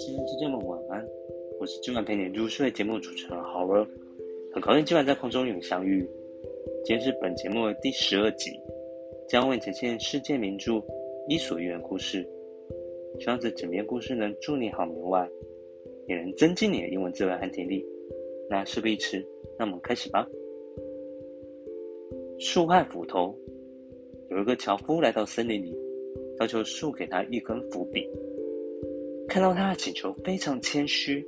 亲爱的听众们晚安，我是今晚陪你入睡节目主持人豪儿，很高兴今晚在空中与你相遇。今天是本节目的第十二集，将为你呈现世界名著《伊索寓言》故事。希望这整篇故事能助你好眠外，也能增进你的英文智慧和听力。那事不宜迟，那我们开始吧。树害斧头，有一个樵夫来到森林里，要求树给他一根斧柄。看到他的请求非常谦虚，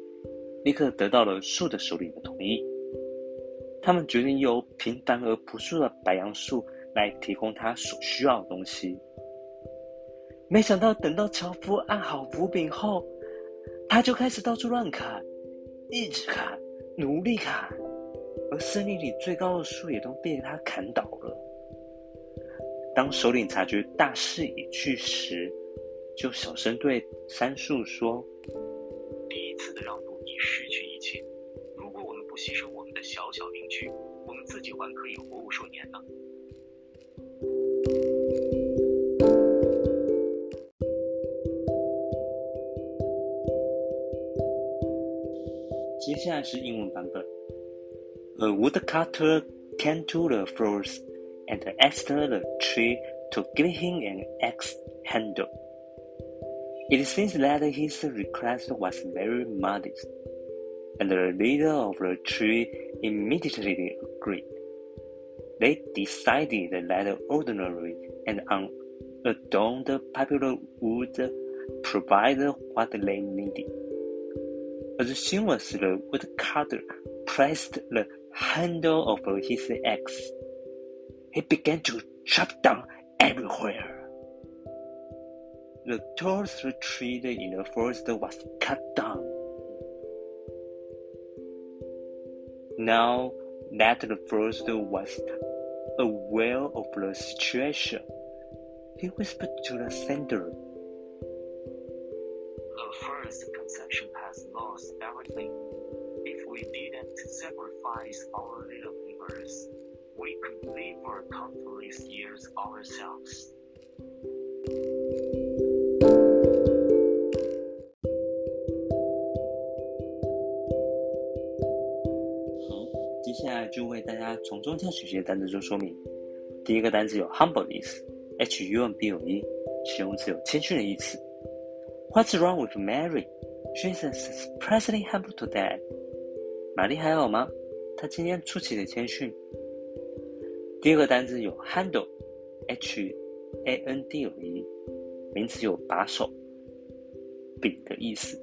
立刻得到了树的首领的同意。他们决定由平凡而朴素的白杨树来提供他所需要的东西。没想到等到樵夫按好斧柄后，他就开始到处乱砍，一直砍，努力砍，而森林里最高的树也都被他砍倒了。当首领察觉大势已去时，就小声对三树说：“第一次的让步已失去一切。如果我们不牺牲我们的小小邻居，我们自己还可以活无数年呢。”接下来是英文版本。A woodcutter came to the forest and asked the tree to give him an axe handle. It seems that his request was very modest, and the leader of the tree immediately agreed. They decided that ordinary and unadorned poplar would provide what they needed. As soon as the woodcutter pressed the handle of his axe, he began to chop down everywhere. The tallest tree in the forest was cut down. Now that the forest was aware of the situation, he whispered to the sender. The first conception has lost everything. If we didn't sacrifice our little neighbors, we could live for countless years ourselves. 就为大家从中挑选一些单词做说明。第一个单词有 humble 的意思，h u m b l e，形容词有谦逊的意思。What's wrong with Mary? She's surprisingly humble today. 玛丽还好吗？她今天出奇的谦逊。第二个单词有 handle，h a n d l e，名词有把手、柄的意思。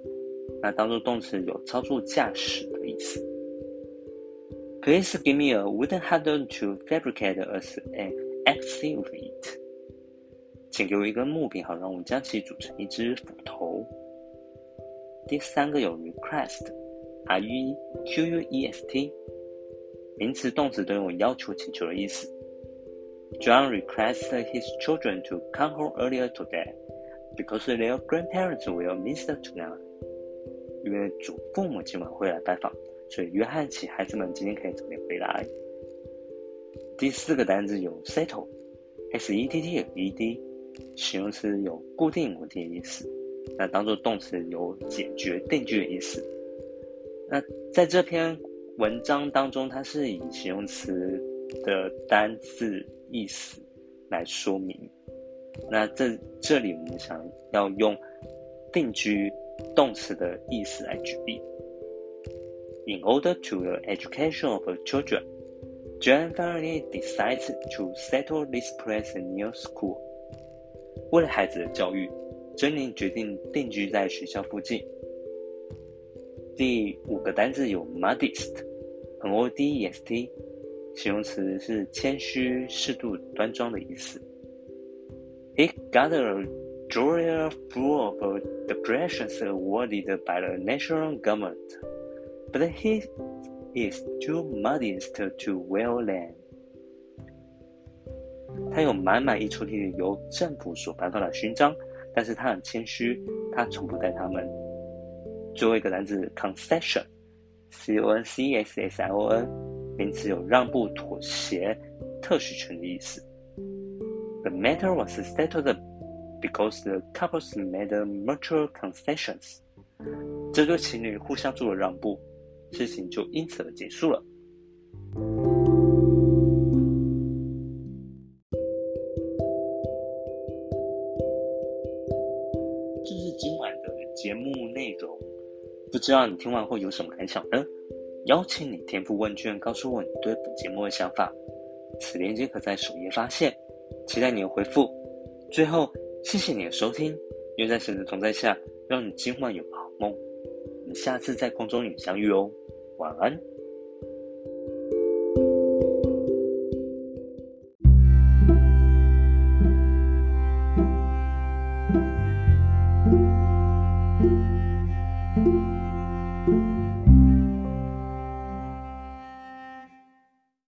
那当做动词有操作驾驶的意思。Please give me a wooden handle to fabricate us an axe with it. 请给我一根木柄，好让我们将其组成一只斧头。第三个有 request，r e q u e s t，名词、动词都有要求、请求的意思。John requested his children to come home earlier today because their grandparents will miss tonight. 因为祖父母今晚会来拜访。所以约翰请孩子们今天可以早点回来。第四个单字有 settle，s e t t l e d，形容词有固定、稳定的意思。那当做动词有解决、定居的意思。那在这篇文章当中，它是以形容词的单字意思来说明。那这这里我们想要用定居动词的意思来举例。In order to the education of her children, John finally decides to settle this place near school. 为了孩子的教育，珍妮决定定居在学校附近。第五个单字有 modest，m o d e s t，形容词是谦虚、适度、端庄的意思。He got a drawer full of decorations awarded by the national government. But he is too modest to wear them. 他有满满一抽屉由政府所颁发的勋章，但是他很谦虚，他从不戴它们。最后一个单词 concession，c o n c s s i o n，名词有让步、妥协、特许权的意思。The matter was settled because the couples made mutual concessions. 这对情侣互相做了让步， 事情就因此而结束了。这是今晚的节目内容，不知道你听完后有什么感想呢？邀请你填覆问卷，告诉我你对本节目的想法。此链接可在首页发现，期待你的回复。最后，谢谢你的收听，愿在神的同在下，让你今晚有个好梦。我们下次在空中与相遇哦，晚安。